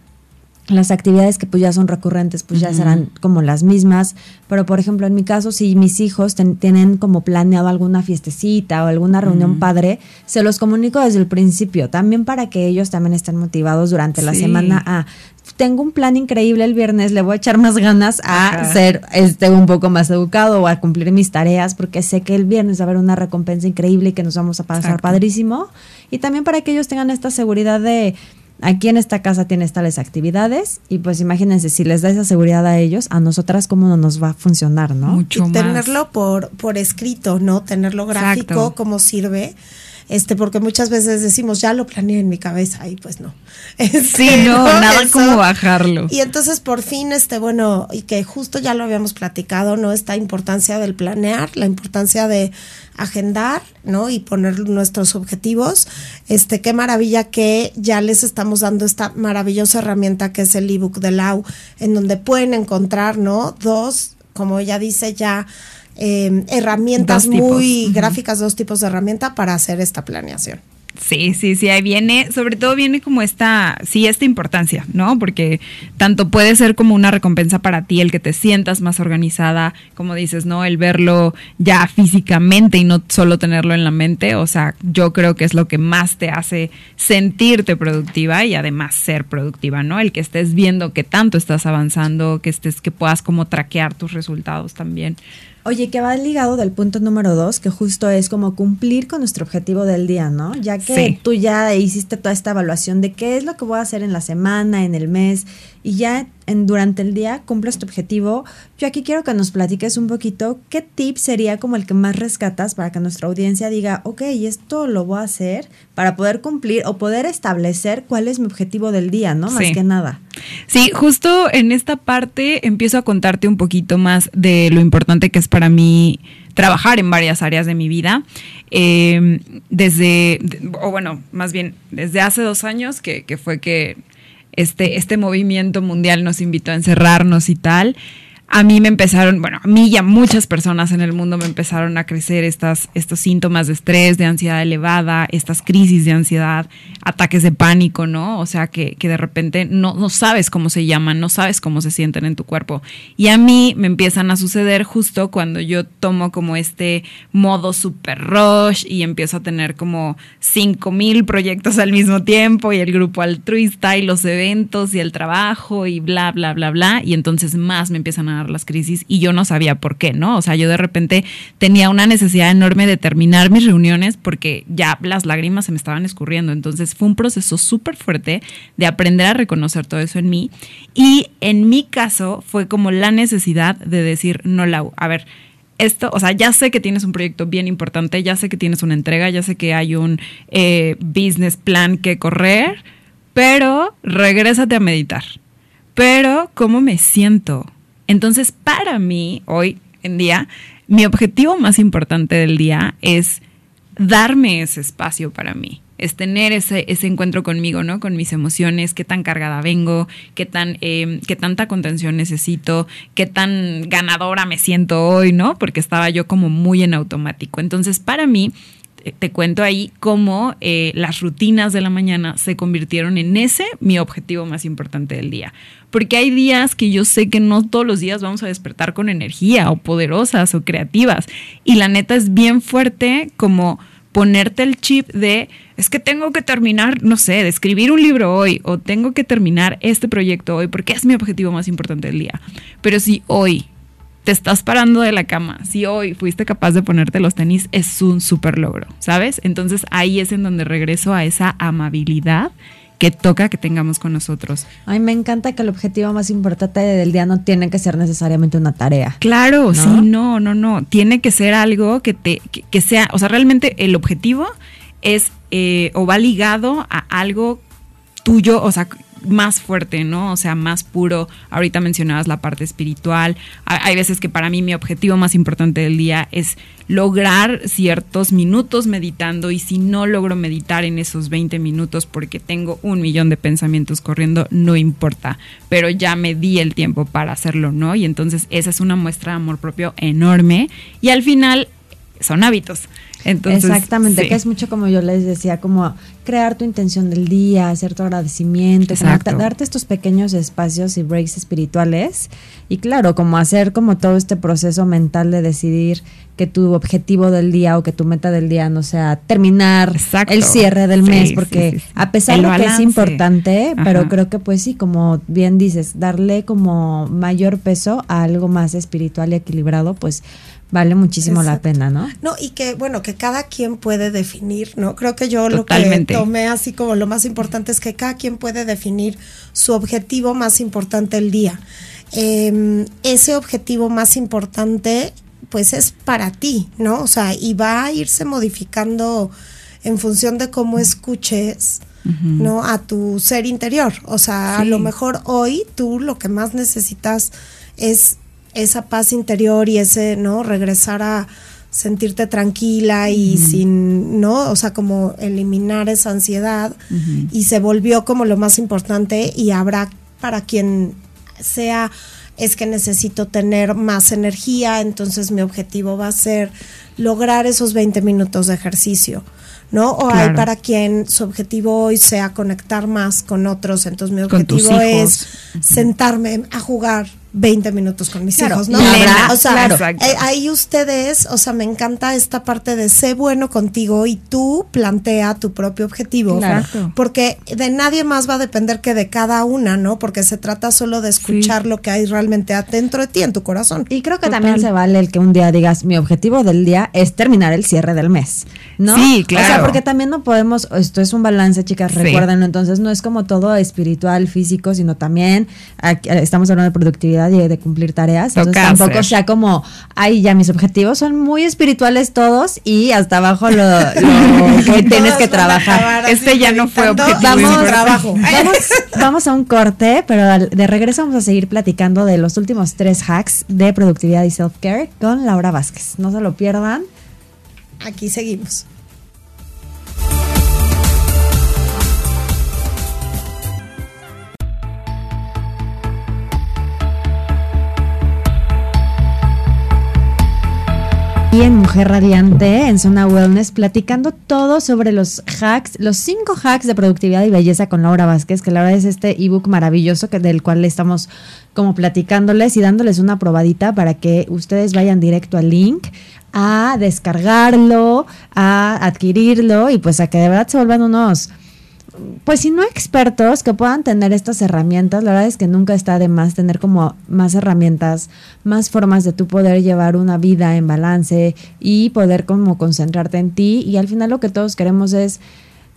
las actividades que pues ya son recurrentes pues ya serán como las mismas, pero por ejemplo en mi caso si mis hijos ten- tienen como planeado alguna fiestecita o alguna reunión padre, se los comunico desde el principio, también para que ellos también estén motivados durante la semana a tengo un plan increíble el viernes, le voy a echar más ganas a Ajá. ser este un poco más educado o a cumplir mis tareas porque sé que el viernes va a haber una recompensa increíble y que nos vamos a pasar Exacto. padrísimo y también para que ellos tengan esta seguridad de aquí en esta casa tienes tales actividades y pues imagínense, si les da esa seguridad a ellos, a nosotras cómo no nos va a funcionar, ¿no? Mucho y más. tenerlo por, por escrito, ¿no? Tenerlo gráfico, Exacto. cómo sirve. Este, porque muchas veces decimos, ya lo planeé en mi cabeza y pues no. Este, Sí, no, nada Eso. como bajarlo. Y entonces por fin, este, bueno, y que justo ya lo habíamos platicado, ¿no? Esta importancia del planear, la importancia de agendar, ¿no? Y poner nuestros objetivos. Este, qué maravilla que ya les estamos dando esta maravillosa herramienta que es el ebook de Lau, en donde pueden encontrar, ¿no? Dos, como ella dice, ya eh, herramientas muy gráficas, dos tipos de herramienta para hacer esta planeación. Sí, sí, sí, ahí viene, sobre todo viene como esta, sí, esta importancia, ¿no? Porque tanto puede ser como una recompensa para ti el que te sientas más organizada, como dices, ¿no? El verlo ya físicamente y no solo tenerlo en la mente, o sea, yo creo que es lo que más te hace sentirte productiva y además ser productiva, ¿no? El que estés viendo que tanto estás avanzando, que estés, que puedas como traquear tus resultados también. Oye, que va ligado del punto número dos, que justo es como cumplir con nuestro objetivo del día, ¿no? Ya que Sí. tú ya hiciste toda esta evaluación de qué es lo que voy a hacer en la semana, en el mes, y ya en, durante el día cumples tu objetivo. Yo aquí quiero que nos platiques un poquito qué tip sería como el que más rescatas para que nuestra audiencia diga, ok, esto lo voy a hacer para poder cumplir o poder establecer cuál es mi objetivo del día, ¿no? Más Sí. que nada. Sí, justo en esta parte empiezo a contarte un poquito más de lo importante que es para mí trabajar en varias áreas de mi vida. Eh, desde, o bueno, más bien, desde hace dos años que, que fue que este, este movimiento mundial nos invitó a encerrarnos y tal. A mí me empezaron, bueno, a mí y a muchas personas en el mundo me empezaron a crecer estas, estos síntomas de estrés, de ansiedad elevada, estas crisis de ansiedad, ataques de pánico, ¿no? O sea, que, que de repente no, no sabes cómo se llaman, no sabes cómo se sienten en tu cuerpo. Y a mí me empiezan a suceder justo cuando yo tomo como este modo super rush y empiezo a tener como 5 mil proyectos al mismo tiempo y el grupo altruista y los eventos y el trabajo y bla, bla, bla, bla. Y entonces más me empiezan a las crisis y yo no sabía por qué, ¿no? O sea, yo de repente tenía una necesidad enorme de terminar mis reuniones porque ya las lágrimas se me estaban escurriendo. Entonces fue un proceso súper fuerte de aprender a reconocer todo eso en mí. Y en mi caso fue como la necesidad de decir, no, Lau, a ver, esto, o sea, ya sé que tienes un proyecto bien importante, ya sé que tienes una entrega, ya sé que hay un eh, business plan que correr, pero regrésate a meditar. Pero, ¿cómo me siento? Entonces, para mí, hoy en día, mi objetivo más importante del día es darme ese espacio para mí. Es tener ese, ese encuentro conmigo, ¿no? Con mis emociones, qué tan cargada vengo, qué tan, eh, qué tanta contención necesito, qué tan ganadora me siento hoy, ¿no? Porque estaba yo como muy en automático. Entonces, para mí, te, te cuento ahí cómo eh, las rutinas de la mañana se convirtieron en ese mi objetivo más importante del día. Porque hay días que yo sé que no todos los días vamos a despertar con energía o poderosas o creativas. Y la neta es bien fuerte como ponerte el chip de es que tengo que terminar, no sé, de escribir un libro hoy o tengo que terminar este proyecto hoy porque es mi objetivo más importante del día. Pero si hoy te estás parando de la cama, si hoy fuiste capaz de ponerte los tenis, es un súper logro, ¿sabes? Entonces ahí es en donde regreso a esa amabilidad que toca que tengamos con nosotros. Ay, me encanta que el objetivo más importante del día no tiene que ser necesariamente una tarea. Claro, ¿No? sí, no, no, no. Tiene que ser algo que te, que, que sea, o sea, realmente el objetivo es eh, o va ligado a algo tuyo, o sea, más fuerte, ¿no? O sea, más puro. Ahorita mencionabas la parte espiritual. Hay, veces que para mí mi objetivo más importante del día es lograr ciertos minutos meditando y si no logro meditar en esos 20 minutos porque tengo un millón de pensamientos corriendo, no importa, pero ya me di el tiempo para hacerlo, ¿no? Y entonces esa es una muestra de amor propio enorme y al final son hábitos. Entonces, Exactamente, sí. que es mucho como yo les decía, como crear tu intención del día, hacer tu agradecimiento, darte estos pequeños espacios y breaks espirituales y claro, como hacer como todo este proceso mental de decidir que tu objetivo del día o que tu meta del día no sea terminar Exacto. el cierre del Sí, mes, porque sí, sí. a pesar El de que es balance. importante, pero creo que pues sí, como bien dices, darle como mayor peso a algo más espiritual y equilibrado, pues vale muchísimo la pena, ¿no? No, y que, bueno, que cada quien puede definir, ¿no? Creo que yo Totalmente. lo que tomé así como lo más importante es que cada quien puede definir su objetivo más importante el día. Eh, ese objetivo más importante, pues es para ti, ¿no? O sea, y va a irse modificando en función de cómo escuches, ¿no? A tu ser interior. O sea, a lo mejor hoy tú lo que más necesitas es esa paz interior y ese, ¿no? Regresar a sentirte tranquila y sin, ¿no? O sea, como eliminar esa ansiedad y se volvió como lo más importante y habrá para quien sea es que necesito tener más energía, entonces mi objetivo va a ser lograr esos 20 minutos de ejercicio, ¿no? O hay para quien su objetivo hoy sea conectar más con otros, entonces mi objetivo es sentarme a jugar 20 minutos con mis Claro, hijos, ¿no? habrá- o sea, claro. Eh, ahí ustedes, o sea, me encanta esta parte de sé bueno contigo y tú plantea tu propio objetivo. Claro. Exacto. Porque de nadie más va a depender que de cada una, ¿no? Porque se trata solo de escuchar lo que hay realmente adentro de ti, en tu corazón. Y creo que Total. también se vale el que un día digas, mi objetivo del día es terminar el cierre del mes, ¿no? Sí, O sea, claro. porque también no podemos, esto es un balance, chicas, Sí. recuerden, entonces no es como todo espiritual, físico, sino también aquí, estamos hablando de productividad y de cumplir tareas. Entonces tampoco sea como, ay, ya mis objetivos son muy espirituales todos y hasta abajo lo, lo que tienes que trabajar. Este ya no fue objetivo Vamos, trabajo. vamos, vamos a un corte, pero de regreso vamos a seguir platicando de los últimos tres hacks de productividad y self-care con Laura Vázquez. No se lo pierdan. Aquí seguimos. Y en Mujer Radiante, en Zona Wellness, platicando todo sobre los hacks, los cinco hacks de productividad y belleza con Laura Vázquez, que la verdad es este ebook maravilloso que, del cual estamos como platicándoles y dándoles una probadita para que ustedes vayan directo al link a descargarlo, a adquirirlo y pues a que de verdad se vuelvan unos pues si no expertos que puedan tener estas herramientas, la verdad es que nunca está de más tener como más herramientas, más formas de tú poder llevar una vida en balance y poder como concentrarte en ti y al final lo que todos queremos es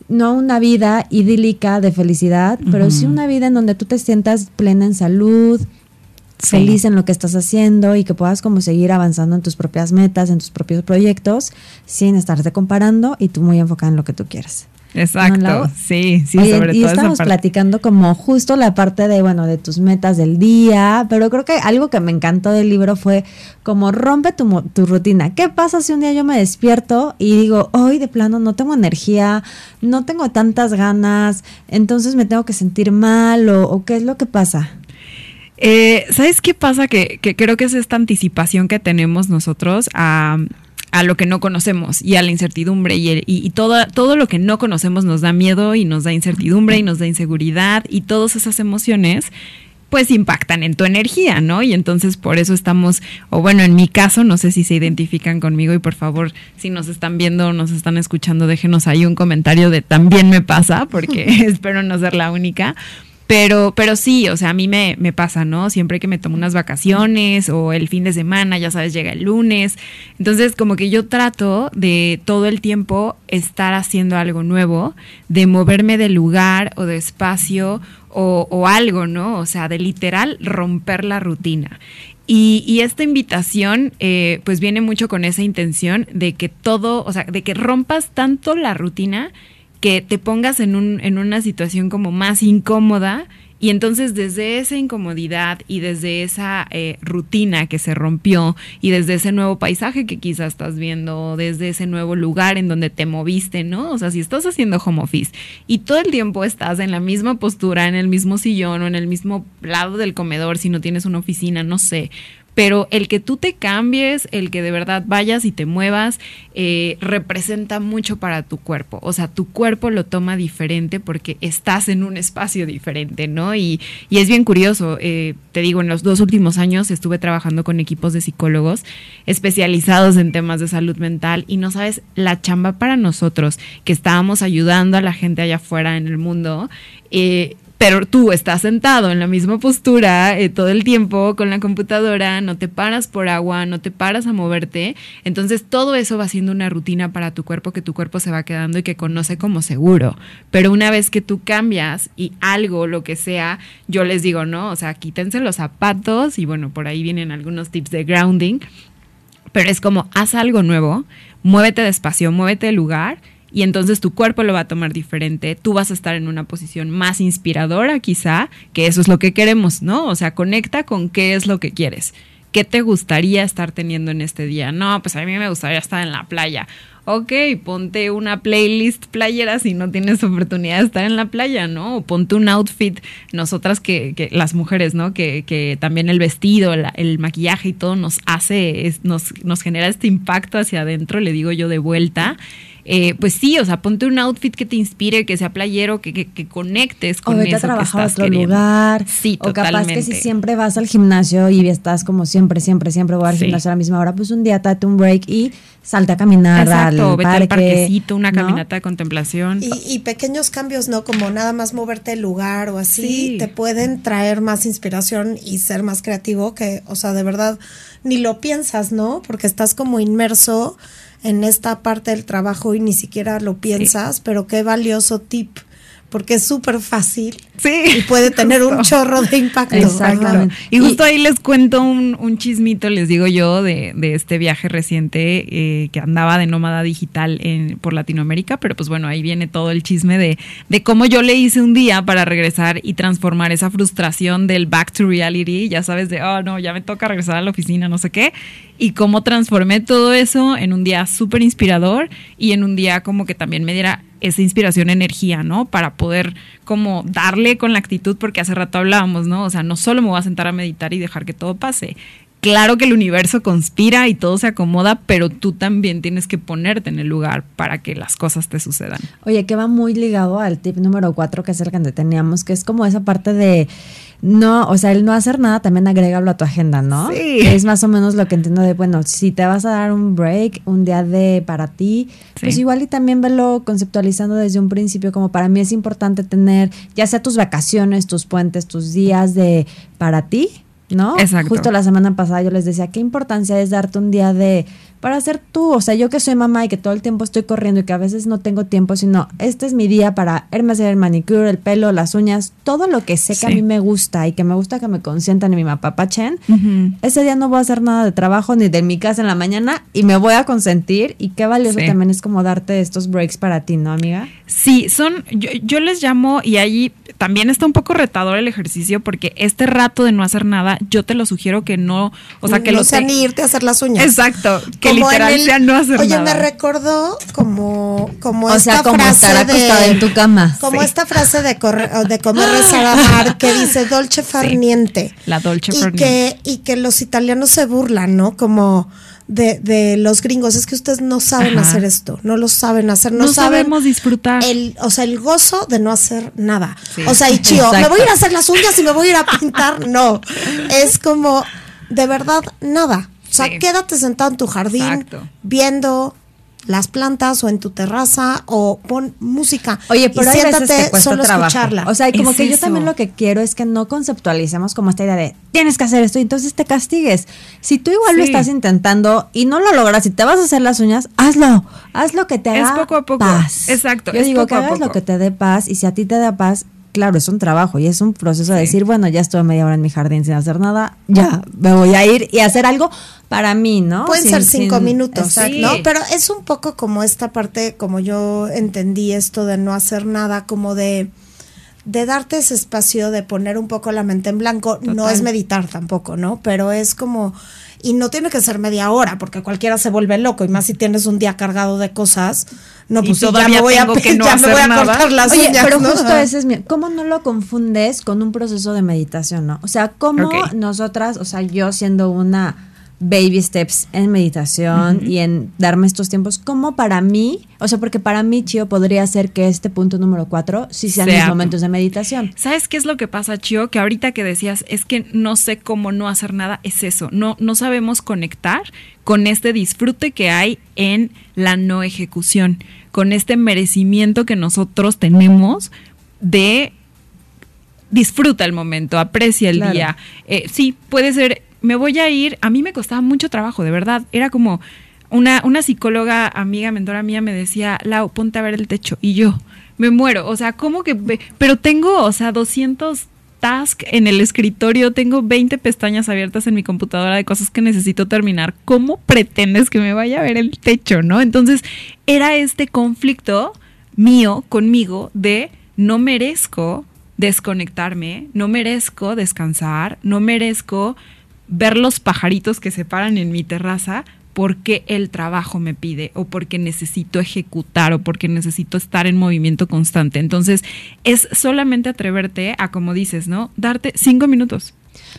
no una vida idílica de felicidad, pero sí una vida en donde tú te sientas plena en salud, Sí. feliz en lo que estás haciendo y que puedas como seguir avanzando en tus propias metas, en tus propios proyectos, sin estarte comparando y tú muy enfocada en lo que tú quieres. Exacto. ¿No, sí, sí, Oye, sobre y todo esa estamos parte. platicando como justo la parte de, bueno, de tus metas del día, pero creo que algo que me encantó del libro fue como rompe tu, tu rutina. ¿Qué pasa si un día yo me despierto y digo, hoy de plano no tengo energía, no tengo tantas ganas, entonces me tengo que sentir mal o, o qué es lo que pasa? Eh, ¿Sabes qué pasa? Que, que creo que es esta anticipación que tenemos nosotros a, a lo que no conocemos y a la incertidumbre y, el- y, todo, todo lo que no conocemos nos da miedo y nos da incertidumbre y nos da inseguridad y todas esas emociones pues impactan en tu energía, ¿no? Y entonces por eso estamos, o bueno, en mi caso, no sé si se identifican conmigo y por favor, si nos están viendo o nos están escuchando, déjenos ahí un comentario de también me pasa, porque espero no ser la única. Pero, pero sí, o sea, a mí me, me pasa, ¿no? Siempre que me tomo unas vacaciones o el fin de semana, ya sabes, llega el lunes. Entonces, como que yo trato de todo el tiempo estar haciendo algo nuevo, de moverme de lugar o de espacio o, algo, ¿no? O sea, de literal romper la rutina. Y, y esta invitación, eh, pues viene mucho con esa intención de que todo, o sea, de que rompas tanto la rutina que te pongas en, un, en una situación como más incómoda y entonces desde esa incomodidad y desde esa eh, rutina que se rompió y desde ese nuevo paisaje que quizás estás viendo, desde ese nuevo lugar en donde te moviste, ¿no? O sea, si estás haciendo home office y todo el tiempo estás en la misma postura, en el mismo sillón o en el mismo lado del comedor, si no tienes una oficina, no sé, pero el que tú te cambies, el que de verdad vayas y te muevas, eh, representa mucho para tu cuerpo. O sea, tu cuerpo lo toma diferente porque estás en un espacio diferente, ¿no? Y, y es bien curioso. eh, te digo, en los dos últimos años estuve trabajando con equipos de psicólogos especializados en temas de salud mental y no sabes la chamba para nosotros que estábamos ayudando a la gente allá afuera en el mundo. eh, pero tú estás sentado en la misma postura eh, todo el tiempo con la computadora, no te paras por agua, no te paras a moverte, entonces todo eso va siendo una rutina para tu cuerpo que tu cuerpo se va quedando y que conoce como seguro. Pero una vez que tú cambias y algo, lo que sea, yo les digo, no, o sea, quítense los zapatos y bueno, por ahí vienen algunos tips de grounding, pero es como haz algo nuevo, muévete despacio, muévete de lugar y entonces tu cuerpo lo va a tomar diferente, tú vas a estar en una posición más inspiradora quizá, que eso es lo que queremos, ¿no? O sea, conecta con qué es lo que quieres. ¿Qué te gustaría estar teniendo en este día? No, pues a mí me gustaría estar en la playa. Ok, ponte una playlist playera si no tienes oportunidad de estar en la playa, ¿no? O ponte un outfit, nosotras que, las mujeres, ¿no? Que, que también el vestido, el maquillaje y todo nos hace, es, nos, nos genera este impacto hacia adentro, le digo yo de vuelta eh, pues sí, o sea, ponte un outfit que te inspire, que sea playero, que, que, que conectes con o vete eso a trabajar que a estás otro queriendo. lugar. Sí, o capaz que si siempre vas al gimnasio y estás como siempre, siempre, siempre voy al Sí. gimnasio a la misma hora, pues un día date un break y salte a caminar Exacto, al vete parque. al parquecito, una ¿no? caminata de contemplación. Y, y pequeños cambios, ¿no? Como nada más moverte el lugar o así, Sí. te pueden traer más inspiración y ser más creativo que, o sea, de verdad, ni lo piensas, ¿no? Porque estás como inmerso en esta parte del trabajo y ni siquiera lo piensas, pero qué valioso tip, porque es súper fácil Sí, y puede tener un chorro de impacto. Exactamente. Y justo ahí les cuento un, un chismito, les digo yo, de, de este viaje reciente eh, que andaba de nómada digital en, por Latinoamérica, pero pues bueno, ahí viene todo el chisme de, de cómo yo le hice un día para regresar y transformar esa frustración del back to reality, ya sabes, de, oh no, ya me toca regresar a la oficina, no sé qué, y cómo transformé todo eso en un día súper inspirador y en un día como que también me diera esa inspiración, energía, ¿no? Para poder como darle con la actitud, porque hace rato hablábamos, ¿no? O sea, no solo me voy a sentar a meditar y dejar que todo pase. Claro que el universo conspira y todo se acomoda, pero tú también tienes que ponerte en el lugar para que las cosas te sucedan. Oye, que va muy ligado al tip número cuatro, que es el que teníamos, que es como esa parte de no, o sea, el no hacer nada también agrégalo a tu agenda, ¿no? Sí. Es más o menos lo que entiendo de, bueno, si te vas a dar un break, un día de para ti, pues igual y también velo conceptualizando desde un principio, como para mí es importante tener, ya sea tus vacaciones, tus puentes, tus días de para ti, ¿no? Exacto. Justo la semana pasada yo les decía, qué importancia es darte un día de para ser tú, o sea, yo que soy mamá y que todo el tiempo estoy corriendo y que a veces no tengo tiempo, sino este es mi día para irme a hacer el manicure, el pelo, las uñas, todo lo que sé que a mí me gusta y que me gusta que me consientan y mi mapapachen, Ujú. ese día no voy a hacer nada de trabajo ni de mi casa en la mañana y me voy a consentir y qué valioso Sí. también es como darte estos breaks para ti, ¿no, amiga? Sí, son, yo, yo les llamo, y ahí también está un poco retador el ejercicio, porque este rato de no hacer nada, yo te lo sugiero que no, o sea, que no lo sea te- ni irte a hacer las uñas. Exacto, que Como en literal el- sea no hacer Oye, nada. me recordó como, como O sea, esta como frase estar de- en tu cama. Como Sí. esta frase de, corre- de comer rezar amar que dice dolce far Sí. niente. La dolce y far que, y que los italianos se burlan, ¿no? Como de, de los gringos. Es que ustedes no saben Ajá. hacer esto, no lo saben hacer, no, no saben sabemos disfrutar. el, o sea, el gozo de no hacer nada. Sí. O sea, y chío, me voy a ir a hacer las uñas y me voy a ir a pintar. No, es como, de verdad, nada. O sea, Sí. quédate sentado en tu jardín, Exacto. viendo las plantas o en tu terraza o pon música. Oye, y pero hay veces siéntate cuesta solo a trabajo. escucharla. O sea, y como Es que yo también lo que quiero es que no conceptualicemos como esta idea de tienes que hacer esto y entonces te castigues. Si tú igual lo estás intentando y no lo logras y te vas a hacer las uñas, hazlo. Haz lo que te Es haga poco a poco. paz. Exacto, Yo es digo poco que hagas lo que te dé paz y si a ti te da paz, claro, es un trabajo y es un proceso de Sí. decir, bueno, ya estuve media hora en mi jardín sin hacer nada, ya me voy a ir y hacer algo para mí, ¿no? Pueden Sin- ser cinco sin- minutos, Exacto. ¿no? Pero es un poco como esta parte, como yo entendí esto de no hacer nada, como de, de darte ese espacio de poner un poco la mente en blanco. No es meditar tampoco, ¿no? Pero es como, y no tiene que ser media hora, porque cualquiera se vuelve loco, y más si tienes un día cargado de cosas. No, Y pues ya me voy a, que no ya me voy a cortar las Oye, uñas, pero ¿no? justo ese es mi. ¿Cómo no lo confundes con un proceso de meditación, no? O sea, ¿cómo nosotras, o sea, yo siendo una baby steps en meditación y en darme estos tiempos, ¿cómo para mí, o sea, porque para mí, Chio, podría ser que este punto número cuatro sí sean Sea. mis momentos de meditación? ¿Sabes qué es lo que pasa, Chio? Que ahorita que decías, es que no sé cómo no hacer nada, es eso. No, no sabemos conectar con este disfrute que hay en la no ejecución, con este merecimiento que nosotros tenemos de disfruta el momento, aprecia el Claro. día. Eh, sí, puede ser, me voy a ir, a mí me costaba mucho trabajo, de verdad, era como una, una psicóloga amiga, mentora mía me decía, Lau, ponte a ver el techo, y yo me muero, o sea, ¿cómo que? Pero tengo, o sea, 200 task en el escritorio, tengo 20 pestañas abiertas en mi computadora de cosas que necesito terminar. ¿Cómo pretendes que me vaya a ver el techo, no? Entonces, era este conflicto mío conmigo de no merezco desconectarme, no merezco descansar, no merezco ver los pajaritos que se paran en mi terraza porque el trabajo me pide o porque necesito ejecutar o porque necesito estar en movimiento constante. Entonces, es solamente atreverte a, como dices, ¿no? Darte cinco minutos.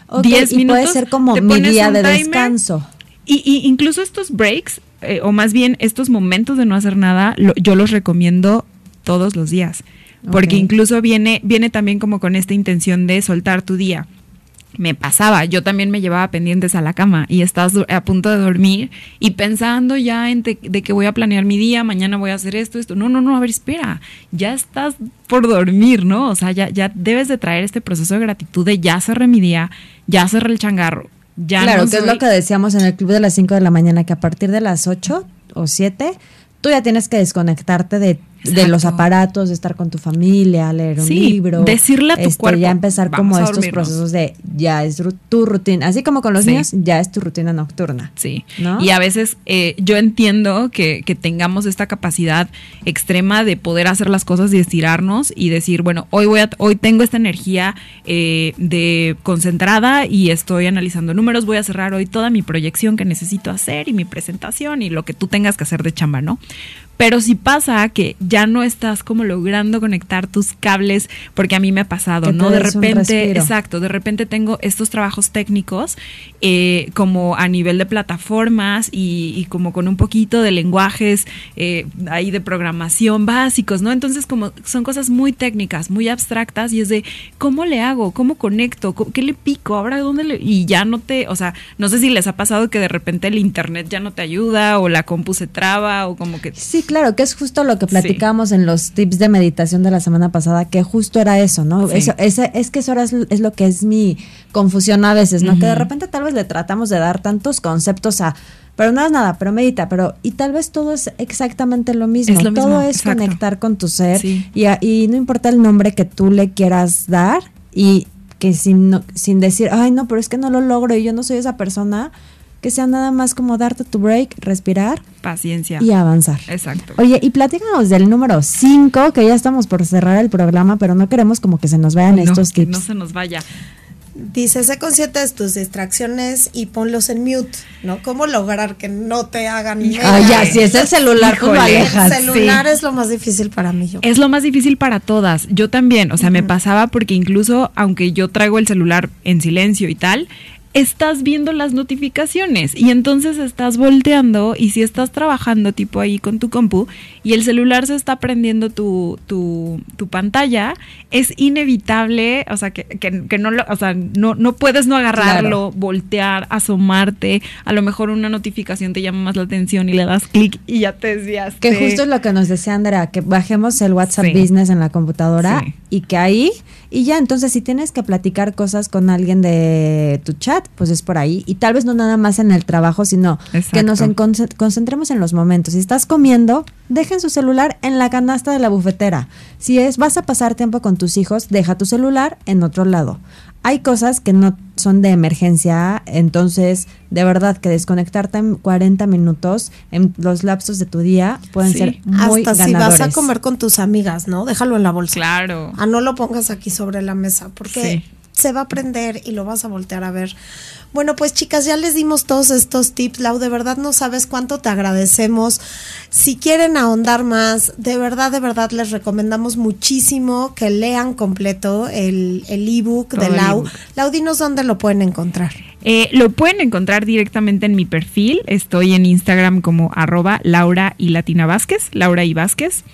Ok, 10 y minutos. puede ser como mi día de descanso. y, y incluso estos breaks, eh, o más bien estos momentos de no hacer nada, lo- yo los recomiendo todos los días. Porque incluso viene, viene también como con esta intención de soltar tu día. Me pasaba, yo también me llevaba pendientes a la cama y estás a punto de dormir y pensando ya en te- de que voy a planear mi día, mañana voy a hacer esto, esto. No, no, no, a ver, espera, ya estás por dormir, ¿no? O sea, ya, ya debes de traer este proceso de gratitud de ya cerré mi día, ya cerré el changarro, ya claro, no que es lo que decíamos en el club de las 5 de la mañana, que a partir de las 8 o 7, tú ya tienes que desconectarte de, de los aparatos, de estar con tu familia, leer un Sí, libro. decirle a tu este, cuerpo, Ya empezar como "Vamos a estos dormirnos". procesos de ya es tu rutina. Así como con los Sí. niños, ya es tu rutina nocturna. Sí. ¿No? Y a veces eh, yo entiendo que, que tengamos esta capacidad extrema de poder hacer las cosas y estirarnos y decir, bueno, hoy voy a, hoy tengo esta energía eh, de concentrada y estoy analizando números, voy a cerrar hoy toda mi proyección que necesito hacer y mi presentación y lo que tú tengas que hacer de chamba, ¿no? Pero si pasa que ya no estás como logrando conectar tus cables, porque a mí me ha pasado, ¿no? De repente, exacto, de repente tengo estos trabajos técnicos eh, como a nivel de plataformas y, y como con un poquito de lenguajes eh, ahí de programación básicos, ¿no? Entonces como son cosas muy técnicas, muy abstractas y es de cómo le hago, cómo conecto, ¿Cómo- qué le pico, ahora dónde le y ya no te, o sea, no sé si les ha pasado que de repente el internet ya no te ayuda o la compu se traba o como que Sí, claro, que es justo lo que Sí. platicamos en los tips de meditación de la semana pasada, que justo era eso, ¿no? Sí. Eso, ese- es que eso es, es lo que es mi confusión a veces, ¿no? Que de repente tal vez le tratamos de dar tantos conceptos a, pero no es nada, pero medita, pero, y tal vez todo es exactamente lo mismo. Es lo mismo, todo es exacto. conectar con tu ser Sí. y, a- y no importa el nombre que tú le quieras dar y que sin, no- sin decir, ay, no, pero es que no lo logro y yo no soy esa persona, que sea nada más como darte tu break, respirar paciencia. y avanzar. Exacto. Oye, y platícanos del número 5, que ya estamos por cerrar el programa, pero no queremos como que se nos vayan No, estos que tips. no se nos vaya. Dice, sé consciente de tus distracciones y ponlos en mute, ¿no? ¿Cómo lograr que no te hagan Ah, ya, si es el celular, pues lo Híjole. alejas. El celular es lo más difícil para mí. Yo. Es lo más difícil para todas. Yo también, o sea, me pasaba porque incluso aunque yo traigo el celular en silencio y tal, estás viendo las notificaciones y entonces estás volteando y si estás trabajando tipo ahí con tu compu y el celular se está prendiendo tu, tu, tu pantalla, es inevitable, o sea, que, que, que no, lo, o sea, no, no puedes no agarrarlo, voltear, asomarte, a lo mejor una notificación te llama más la atención y le das clic y ya te desviaste. Que justo es lo que nos decía Andrea, que bajemos el WhatsApp Sí. Business en la computadora Sí. y que ahí, y ya, entonces si tienes que platicar cosas con alguien de tu chat, pues es por ahí. Y tal vez no nada más en el trabajo, sino que nos encon- concentremos en los momentos. Si estás comiendo, dejen su celular en la canasta de la bufetera. Si es vas a pasar tiempo con tus hijos, deja tu celular en otro lado. Hay cosas que no son de emergencia, entonces de verdad que desconectarte en 40 minutos en los lapsos de tu día pueden Sí. ser muy Hasta si vas a comer con tus amigas, ¿no? Déjalo en la bolsa. Claro. Ah, no lo pongas aquí sobre la mesa porque Sí. Se va a prender y lo vas a voltear a ver. Bueno, pues chicas, ya les dimos todos estos tips. Lau, de verdad no sabes cuánto te agradecemos. Si quieren ahondar más, de verdad, de verdad les recomendamos muchísimo que lean completo el el ebook Todo de el Lau. ebook. Lau, dinos dónde lo pueden encontrar. Eh, lo pueden encontrar directamente en mi perfil. Estoy en Instagram como arroba Laura y Latina Vázquez, Laura y Vázquez.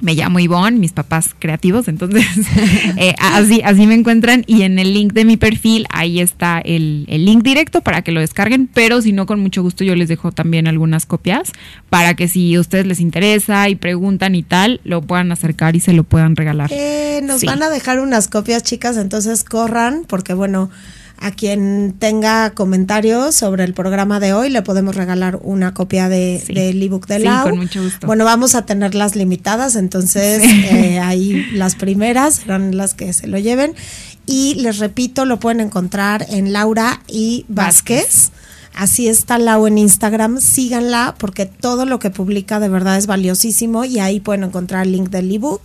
Me llamo Ivonne, mis papás creativos, entonces eh, así, así me encuentran y en el link de mi perfil ahí está el, el, link directo para que lo descarguen, pero si no, con mucho gusto yo les dejo también algunas copias para que si a ustedes les interesa y preguntan y tal, lo puedan acercar y se lo puedan regalar. Eh, nos van a dejar unas copias chicas, entonces corran porque bueno a quien tenga comentarios sobre el programa de hoy le podemos regalar una copia de, del ebook de Lau. Sí, con mucho gusto. Bueno, vamos a tenerlas limitadas, entonces eh, ahí las primeras serán las que se lo lleven. Y les repito, lo pueden encontrar en Laura y Vázquez. Así está Lau en Instagram, síganla porque todo lo que publica de verdad es valiosísimo y ahí pueden encontrar el link del ebook.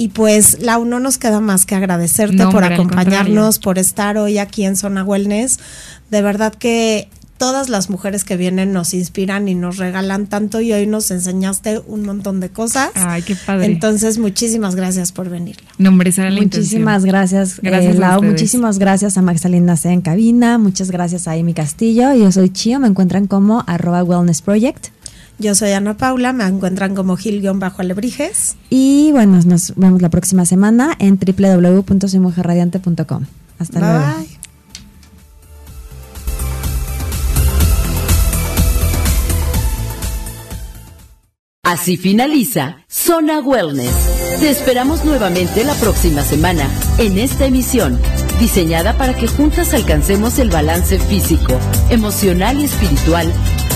Y pues, Lau, no nos queda más que agradecerte por acompañarnos, por estar hoy aquí en Zona Wellness. De verdad que todas las mujeres que vienen nos inspiran y nos regalan tanto y hoy nos enseñaste un montón de cosas. Ay, qué padre. Entonces, muchísimas gracias por venir. No, hombre, la Muchísimas gracias, eh, gracias Lau. Muchísimas gracias a Magdalena C en cabina. Muchas gracias a Amy Castillo. Yo soy Chio. Me encuentran como arroba wellness project. Yo soy Ana Paula, me encuentran como Gil-Alebrijes. Y bueno, nos vemos la próxima semana en www.soymujerradiante.com. Hasta luego. Bye. Así finaliza Zona Wellness. Te esperamos nuevamente la próxima semana en esta emisión, diseñada para que juntas alcancemos el balance físico, emocional y espiritual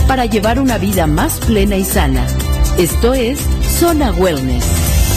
para llevar una vida más plena y sana. Esto es Zona Wellness.